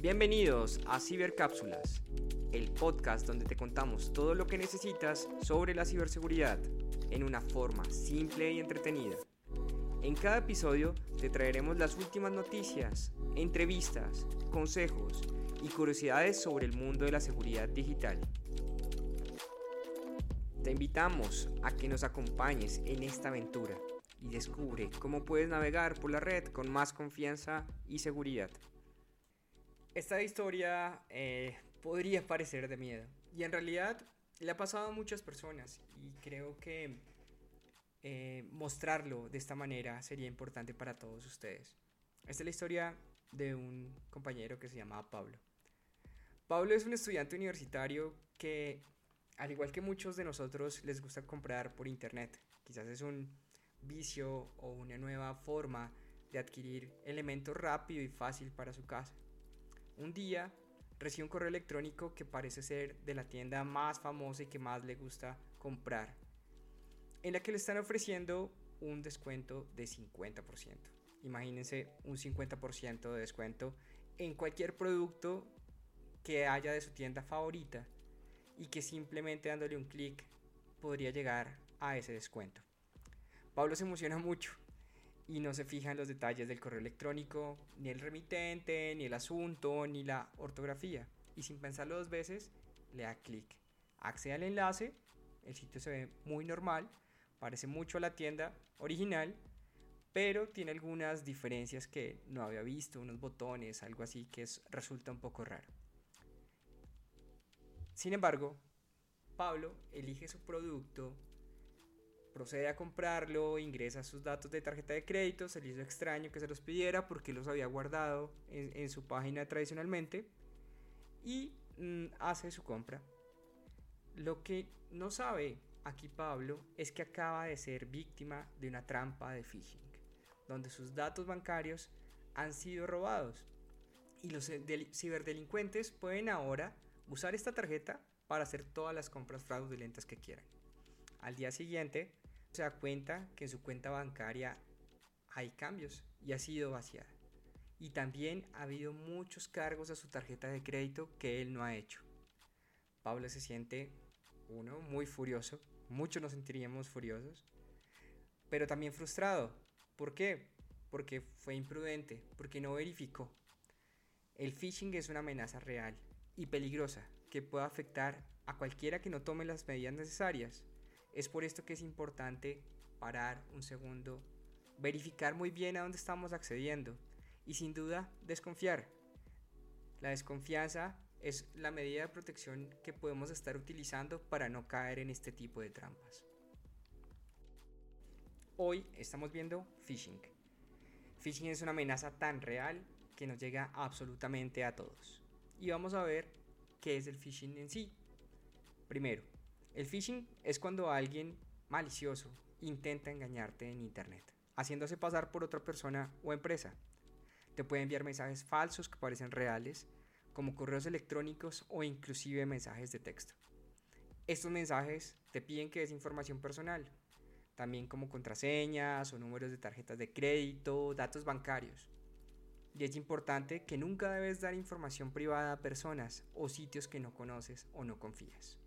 Bienvenidos a Cibercápsulas, el podcast donde te contamos todo lo que necesitas sobre la ciberseguridad en una forma simple y entretenida. En cada episodio te traeremos las últimas noticias, entrevistas, consejos y curiosidades sobre el mundo de la seguridad digital. Te invitamos a que nos acompañes en esta aventura y descubre cómo puedes navegar por la red con más confianza y seguridad. Esta historia eh, podría parecer de miedo y en realidad le ha pasado a muchas personas y creo que eh, mostrarlo de esta manera sería importante para todos ustedes. Esta es la historia de un compañero que se llamaba Pablo. Pablo es un estudiante universitario que, al igual que muchos de nosotros, les gusta comprar por internet. Quizás es un vicio o una nueva forma de adquirir elementos rápido y fácil para su casa. Un día recibe un correo electrónico que parece ser de la tienda más famosa y que más le gusta comprar, en la que le están ofreciendo un descuento de 50%. Imagínense un 50% de descuento en cualquier producto que haya de su tienda favorita y que simplemente dándole un clic podría llegar a ese descuento. Pablo se emociona mucho y no se fija en los detalles del correo electrónico, ni el remitente, ni el asunto, ni la ortografía. Y sin pensarlo dos veces, le da clic. Accede al enlace, el sitio se ve muy normal, parece mucho a la tienda original, pero tiene algunas diferencias que no había visto, unos botones, algo así que resulta un poco raro. Sin embargo, Pablo elige su producto procede a comprarlo, ingresa sus datos de tarjeta de crédito, se le hizo extraño que se los pidiera porque los había guardado en, su página tradicionalmente y mm, hace su compra. Lo que no sabe aquí Pablo es que acaba de ser víctima de una trampa de phishing, donde sus datos bancarios han sido robados y los ciberdelincuentes pueden ahora usar esta tarjeta para hacer todas las compras fraudulentas que quieran. Al día siguiente, se da cuenta que en su cuenta bancaria hay cambios y ha sido vaciada. Y también ha habido muchos cargos a su tarjeta de crédito que él no ha hecho. Pablo se siente, uno, muy furioso, muchos nos sentiríamos furiosos, pero también frustrado. ¿Por qué? Porque fue imprudente, porque no verificó. El phishing es una amenaza real y peligrosa que puede afectar a cualquiera que no tome las medidas necesarias. Es por esto que es importante parar un segundo, verificar muy bien a dónde estamos accediendo y sin duda desconfiar. La desconfianza es la medida de protección que podemos estar utilizando para no caer en este tipo de trampas. Hoy estamos viendo phishing. Phishing es una amenaza tan real que nos llega absolutamente a todos. Y vamos a ver qué es el phishing en sí. Primero, el phishing es cuando alguien malicioso intenta engañarte en Internet, haciéndose pasar por otra persona o empresa. Te puede enviar mensajes falsos que parecen reales, como correos electrónicos o inclusive mensajes de texto. Estos mensajes te piden que des información personal, también como contraseñas o números de tarjetas de crédito, datos bancarios. Y es importante que nunca debes dar información privada a personas o sitios que no conoces o no confías.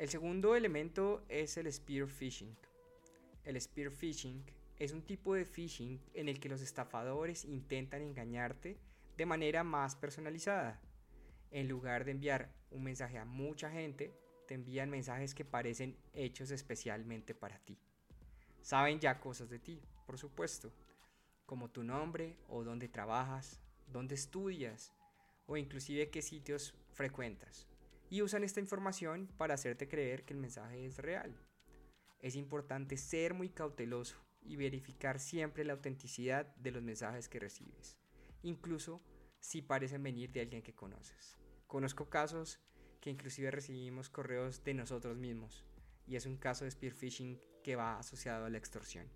El segundo elemento es el spear phishing. El spear phishing es un tipo de phishing en el que los estafadores intentan engañarte de manera más personalizada. En lugar de enviar un mensaje a mucha gente, te envían mensajes que parecen hechos especialmente para ti. Saben ya cosas de ti, por supuesto, como tu nombre o dónde trabajas, dónde estudias o inclusive qué sitios frecuentas y usan esta información para hacerte creer que el mensaje es real. Es importante ser muy cauteloso y verificar siempre la autenticidad de los mensajes que recibes, incluso si parecen venir de alguien que conoces. Conozco casos que inclusive recibimos correos de nosotros mismos y es un caso de spear phishing que va asociado a la extorsión.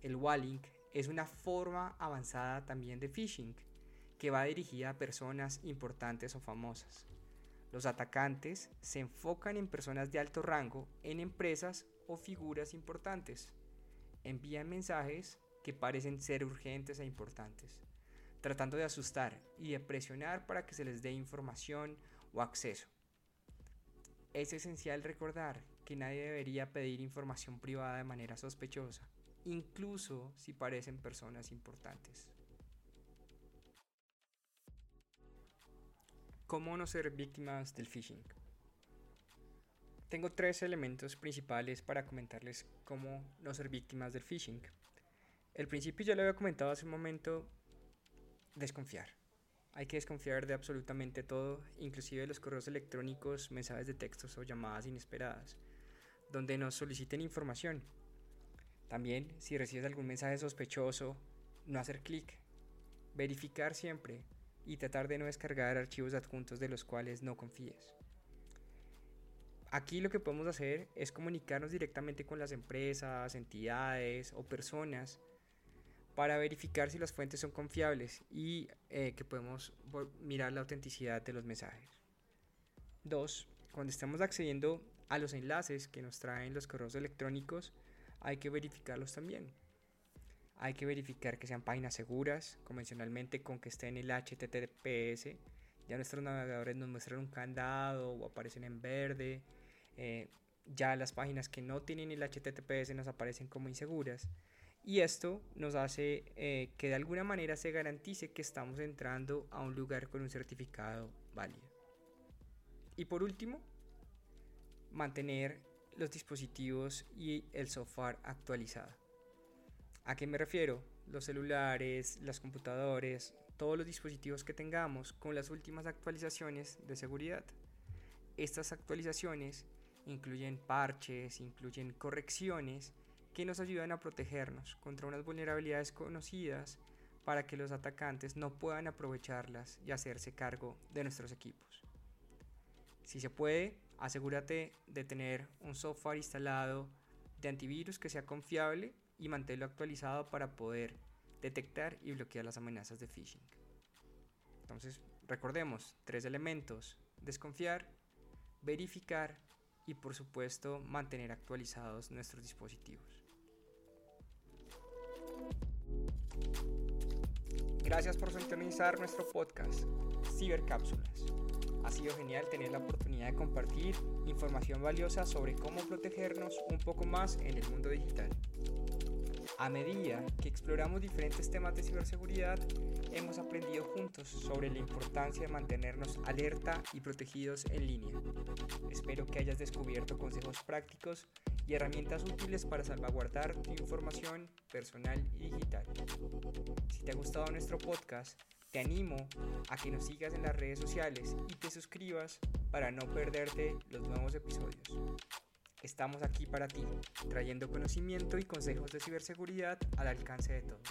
El walling es una forma avanzada también de phishing que va dirigida a personas importantes o famosas. Los atacantes se enfocan en personas de alto rango, en empresas o figuras importantes. Envían mensajes que parecen ser urgentes e importantes. tratando de asustar y de presionar para que se les dé información o acceso. Es esencial recordar que nadie debería pedir información privada de manera sospechosa, incluso si parecen personas importantes. ¿Cómo no ser víctimas del phishing? Tengo tres elementos principales para comentarles cómo no ser víctimas del phishing. El principio ya lo había comentado hace un momento, desconfiar. Hay que desconfiar de absolutamente todo, inclusive de los correos electrónicos, mensajes de textos o llamadas inesperadas, donde nos soliciten información. También, si recibes algún mensaje sospechoso, no hacer clic. Verificar siempre y tratar de no descargar archivos adjuntos de los cuales no confíes. Aquí lo que podemos hacer es comunicarnos directamente con las empresas, entidades o personas para verificar si las fuentes son confiables y eh, que podemos mirar la autenticidad de los mensajes. Dos, cuando estamos accediendo a los enlaces que nos traen los correos electrónicos, hay que verificarlos también. Hay que verificar que sean páginas seguras, convencionalmente con que estén en el HTTPS. Ya nuestros navegadores nos muestran un candado o aparecen en verde eh, ya las páginas que no tienen el HTTPS nos aparecen como inseguras. Y esto nos hace eh, que de alguna manera se garantice que estamos entrando a un lugar con un certificado válido. Y por último, mantener los dispositivos y el software actualizado. ¿A qué me refiero? Los celulares, los computadores, todos los dispositivos que tengamos con las últimas actualizaciones de seguridad. Estas actualizaciones incluyen parches, incluyen correcciones que nos ayudan a protegernos contra unas vulnerabilidades conocidas para que los atacantes no puedan aprovecharlas y hacerse cargo de nuestros equipos. Si se puede, asegúrate de tener un software instalado de antivirus que sea confiable y manténlo actualizado para poder detectar y bloquear las amenazas de phishing. Entonces, recordemos, tres elementos, desconfiar, verificar y por supuesto mantener actualizados nuestros dispositivos. Gracias por sintonizar nuestro podcast, Cibercápsulas. Ha sido genial tener la oportunidad de compartir información valiosa sobre cómo protegernos un poco más en el mundo digital. A medida que exploramos diferentes temas de ciberseguridad, hemos aprendido juntos sobre la importancia de mantenernos alerta y protegidos en línea. Espero que hayas descubierto consejos prácticos y herramientas útiles para salvaguardar tu información personal y digital. Si te ha gustado nuestro podcast, te animo a que nos sigas en las redes sociales y te suscribas para no perderte los nuevos episodios. Estamos aquí para ti, trayendo conocimiento y consejos de ciberseguridad al alcance de todos.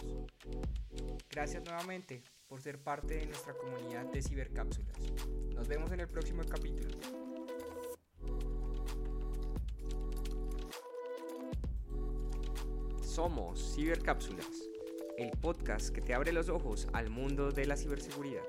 Gracias nuevamente por ser parte de nuestra comunidad de cibercápsulas. Nos vemos en el próximo capítulo. Somos Cibercápsulas, el podcast que te abre los ojos al mundo de la ciberseguridad.